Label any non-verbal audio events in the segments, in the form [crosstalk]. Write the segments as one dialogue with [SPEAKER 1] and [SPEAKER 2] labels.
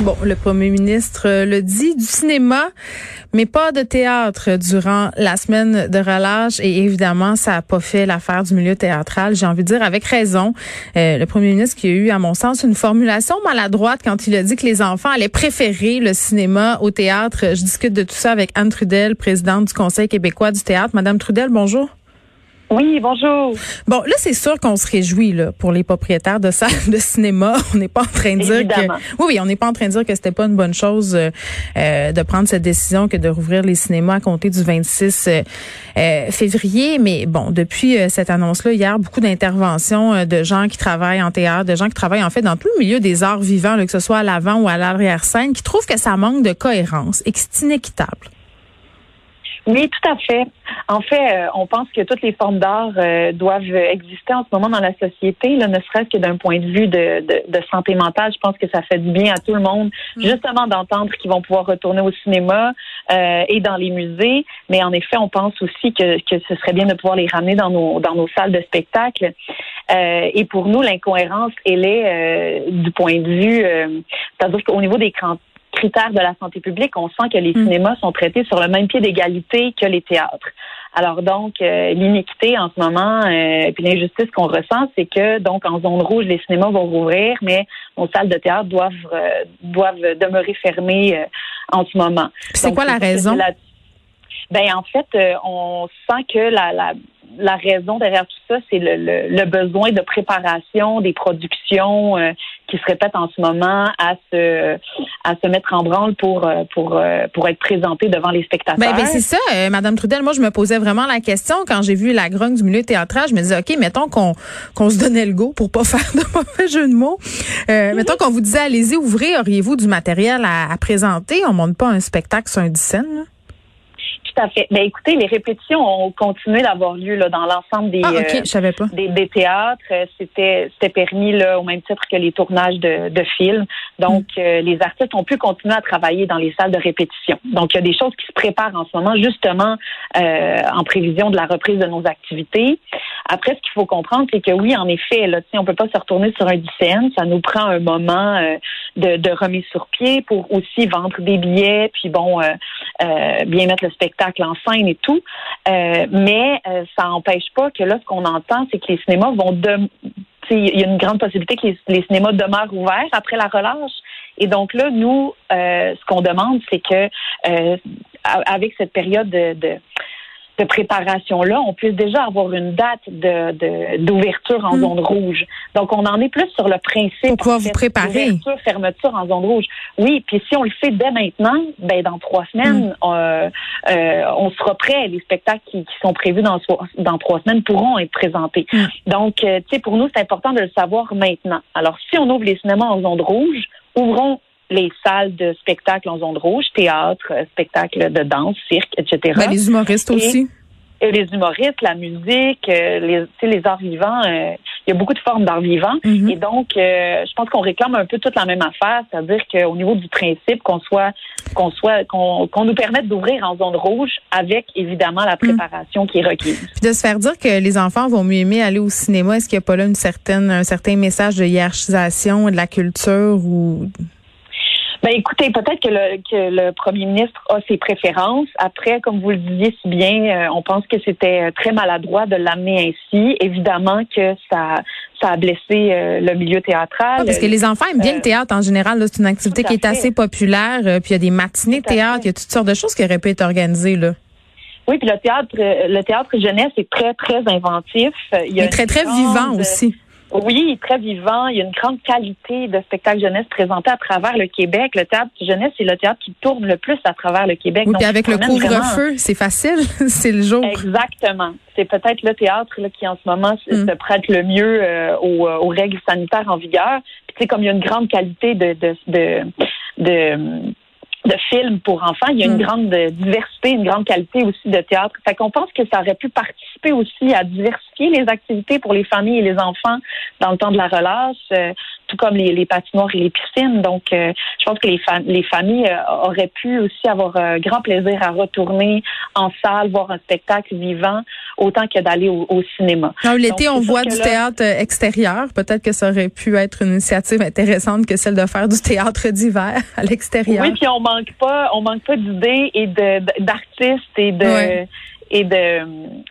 [SPEAKER 1] Bon, le premier ministre le dit, du cinéma, mais pas de théâtre durant la semaine de relâche. Et évidemment, ça n'a pas fait l'affaire du milieu théâtral, j'ai envie de dire, avec raison. Euh, le premier ministre qui a eu, à mon sens, une formulation maladroite quand il a dit que les enfants allaient préférer le cinéma au théâtre. Je discute de tout ça avec Anne Trudel, présidente du Conseil québécois du théâtre. Madame Trudel, bonjour.
[SPEAKER 2] Oui, bonjour.
[SPEAKER 1] Bon, là, c'est sûr qu'on se réjouit là, pour les propriétaires de salles de cinéma. [laughs] On n'est pas en train de dire que oui, oui, on n'est pas en train de dire que c'était pas une bonne chose euh, euh, de prendre cette décision que de rouvrir les cinémas à compter du 26 euh, février. Mais bon, depuis cette annonce-là, hier, beaucoup d'interventions de gens qui travaillent en théâtre, de gens qui travaillent en fait dans tout le milieu des arts vivants, que ce soit à l'avant ou à l'arrière-scène, qui trouvent que ça manque de cohérence et que c'est inéquitable.
[SPEAKER 2] Oui, tout à fait. En fait, euh, on pense que toutes les formes d'art euh, doivent exister en ce moment dans la société, là, ne serait-ce que d'un point de vue de, de, santé mentale. Je pense que ça fait du bien à tout le monde, mm. justement d'entendre qu'ils vont pouvoir retourner au cinéma euh, et dans les musées. Mais en effet, on pense aussi que, que ce serait bien de pouvoir les ramener dans nos dans nos salles de spectacle. et pour nous, l'incohérence, elle est du point de vue, c'est-à-dire qu'au niveau des critères de la santé publique, on sent que les mm. cinémas sont traités sur le même pied d'égalité que les théâtres. Alors donc, euh, l'iniquité en ce moment, euh, puis l'injustice qu'on ressent, c'est que donc en zone rouge, les cinémas vont rouvrir, mais nos salles de théâtre doivent euh, doivent demeurer fermées en ce moment.
[SPEAKER 1] C'est quoi la raison?
[SPEAKER 2] ben en fait, on sent que la, la la raison derrière tout ça, c'est le, le, besoin de préparation des productions euh, qui se répètent en ce moment à se à se mettre en branle pour euh, pour euh, pour être présentées devant les spectateurs.
[SPEAKER 1] Ben, ben c'est ça, Madame Trudel. Moi, je me posais vraiment la question quand j'ai vu la grogne du milieu théâtral. Je me disais, ok, mettons qu'on qu'on se donnait le go pour pas [laughs] faire de mauvais jeu de mots. Mettons qu'on vous disait, allez-y, ouvrez, auriez-vous du matériel à, à présenter? On monte pas un spectacle sur un dix
[SPEAKER 2] tout à fait. Mais ben, écoutez, les répétitions ont continué d'avoir lieu là, dans l'ensemble des,
[SPEAKER 1] ah, euh,
[SPEAKER 2] des, des théâtres. Euh, c'était c'était permis là, au même titre que les tournages de, de films. Donc, mm. euh, les artistes ont pu continuer à travailler dans les salles de répétition. Donc, il y a des choses qui se préparent en ce moment, justement euh, en prévision de la reprise de nos activités. Après, ce qu'il faut comprendre, c'est que oui, en effet, là, on peut pas se retourner sur un DCN. Ça nous prend un moment de, de remise sur pied pour aussi vendre des billets, puis bon, bien mettre le spectacle en scène et tout. Euh, mais euh, ça n'empêche pas que là, ce qu'on entend, c'est que les cinémas vont de il y a une grande possibilité que les, cinémas demeurent ouverts après la relâche. Et donc là, nous, euh, ce qu'on demande, c'est que avec cette période de de préparation-là, on puisse déjà avoir une date de d'ouverture en hmm. zone rouge. Donc, on en est plus sur le principe.
[SPEAKER 1] Pour pouvoir vous préparer.
[SPEAKER 2] Ouverture, fermeture en zone rouge. Oui, puis si on le fait dès maintenant, ben dans trois semaines, hmm. euh, euh, on sera prêt. Les spectacles qui, sont prévus dans, dans trois semaines pourront être présentés. Hmm. Donc, euh, tu sais, pour nous, c'est important de le savoir maintenant. Alors, si on ouvre les cinémas en zone rouge, ouvrons les salles de spectacle en zone rouge, théâtre, spectacle de danse, cirque, etc.
[SPEAKER 1] Ben, les humoristes aussi.
[SPEAKER 2] Et les humoristes, la musique, euh, les, les arts vivants, euh, il y a beaucoup de formes d'arts vivants. Mm-hmm. Et donc, euh, je pense qu'on réclame un peu toute la même affaire, c'est-à-dire qu'au niveau du principe, qu'on soit, qu'on soit, qu'on nous permette d'ouvrir en zone rouge avec évidemment la mm. préparation qui est requise.
[SPEAKER 1] Puis de se faire dire que les enfants vont mieux aimer aller au cinéma, est-ce qu'il n'y a pas là une certaine, un certain message de hiérarchisation de la culture ou
[SPEAKER 2] ben écoutez, peut-être que le, que le premier ministre a ses préférences. Après, comme vous le disiez si bien, euh, on pense que c'était euh, très maladroit de l'amener ainsi. Évidemment que ça, ça a blessé euh, le milieu théâtral.
[SPEAKER 1] parce que les enfants aiment bien le théâtre en général. C'est une activité qui est assez populaire. puis il y a des matinées de théâtre, il y a toutes sortes de choses qui auraient pu être organisées là.
[SPEAKER 2] Oui, puis le théâtre, le théâtre jeunesse est très très inventif.
[SPEAKER 1] Il est très très vivant aussi.
[SPEAKER 2] Oui, très vivant. Il y a une grande qualité de spectacle jeunesse présenté à travers le Québec. Le théâtre jeunesse, c'est le théâtre qui tourne le plus à travers le Québec.
[SPEAKER 1] Oui, puis avec le couvre-feu, c'est facile, [laughs] c'est le jour.
[SPEAKER 2] Exactement. C'est peut-être le théâtre qui, en ce moment, se mm. prête le mieux euh, aux, aux, règles sanitaires en vigueur. Puis, tu sais, comme il y a une grande qualité de, de, de, de de films pour enfants. Il y a une mm. grande diversité, une grande qualité aussi de théâtre. Fait qu'on pense que ça aurait pu participer aussi à diversifier les activités pour les familles et les enfants dans le temps de la relâche. Euh, tout comme les, les, patinoires et les piscines. Donc, euh, je pense que les, les familles euh, auraient pu aussi avoir un grand plaisir à retourner en salle, voir un spectacle vivant, autant que d'aller au, cinéma.
[SPEAKER 1] L'été, on voit du théâtre euh, extérieur. Peut-être que ça aurait pu être une initiative intéressante que celle de faire du théâtre d'hiver à l'extérieur.
[SPEAKER 2] Oui, puis on manque pas, on manque pas d'idées et d'artistes et de et de,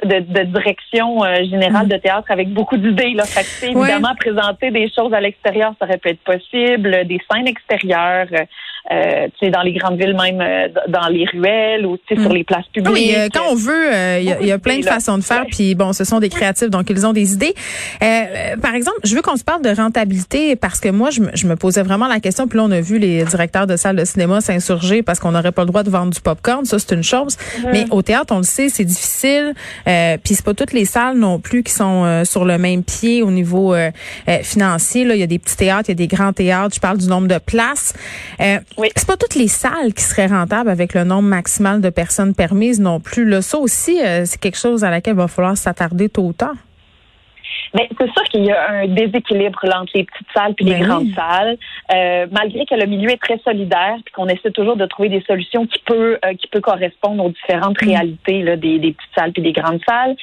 [SPEAKER 2] de, de direction euh, générale de théâtre avec beaucoup d'idées. Là. Fait évidemment, présenter des choses à l'extérieur, ça aurait pu être possible, des scènes extérieures, euh, tu sais, dans les grandes villes, même euh, dans les ruelles ou tu sais, sur mm. les places publiques.
[SPEAKER 1] Oui, euh, quand on veut, il y, a plein de façons de faire. Puis bon, ce sont des créatifs, donc ils ont des idées. par exemple, je veux qu'on se parle de rentabilité parce que moi, je me, je me posais vraiment la question. Puis là, on a vu les directeurs de salles de cinéma s'insurger parce qu'on n'aurait pas le droit de vendre du popcorn. Ça, c'est une chose. Mm-hmm. Mais au théâtre, on le sait, c'est difficile. Euh, puis c'est pas toutes les salles non plus qui sont sur le même pied au niveau financier. Là, il y a des petits théâtres, il y a des grands théâtres. Je parle du nombre de places. Oui. C'est pas toutes les salles qui seraient rentables avec le nombre maximal de personnes permises non plus. Là, ça aussi, euh, c'est quelque chose à laquelle il va falloir s'attarder tôt ou tard.
[SPEAKER 2] Mais c'est sûr qu'il y a un déséquilibre entre les petites salles puis les ben grandes salles. Euh, malgré que le milieu est très solidaire puis qu'on essaie toujours de trouver des solutions qui peut euh, qui peut correspondre aux différentes mm. réalités là, des, des, petites salles puis des grandes salles.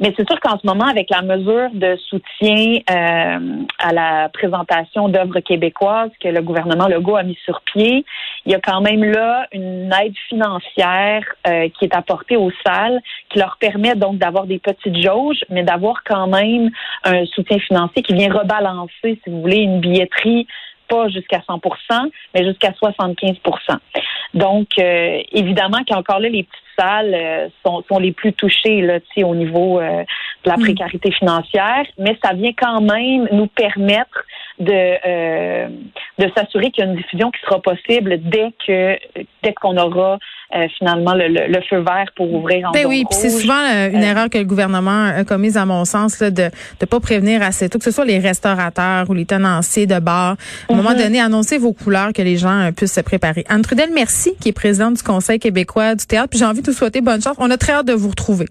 [SPEAKER 2] Mais c'est sûr qu'en ce moment, avec la mesure de soutien euh, à la présentation d'œuvres québécoises que le gouvernement Legault a mis sur pied, il y a quand même là une aide financière euh, qui est apportée aux salles qui leur permet donc d'avoir des petites jauges, mais d'avoir quand même un soutien financier qui vient rebalancer, si vous voulez, une billetterie pas jusqu'à 100% mais jusqu'à 75% Donc, euh, évidemment qu'encore là, les petites salles euh, sont, sont, les plus touchées là, au niveau euh, de la mm. précarité financière, mais ça vient quand même nous permettre de, de s'assurer qu'il y a une diffusion qui sera possible dès que dès qu'on aura euh, finalement le, le, feu vert pour ouvrir en
[SPEAKER 1] ben oui, puis c'est souvent euh, une euh, erreur que le gouvernement a commise à mon sens là, de ne pas prévenir assez tôt, que ce soit les restaurateurs ou les tenanciers de bars. À un moment mhm. donné, annoncer vos couleurs que les gens puissent se préparer. Anne Trudel, merci, qui est présidente du Conseil québécois du théâtre. Puis j'ai envie de vous souhaiter bonne chance. On a très hâte de vous retrouver.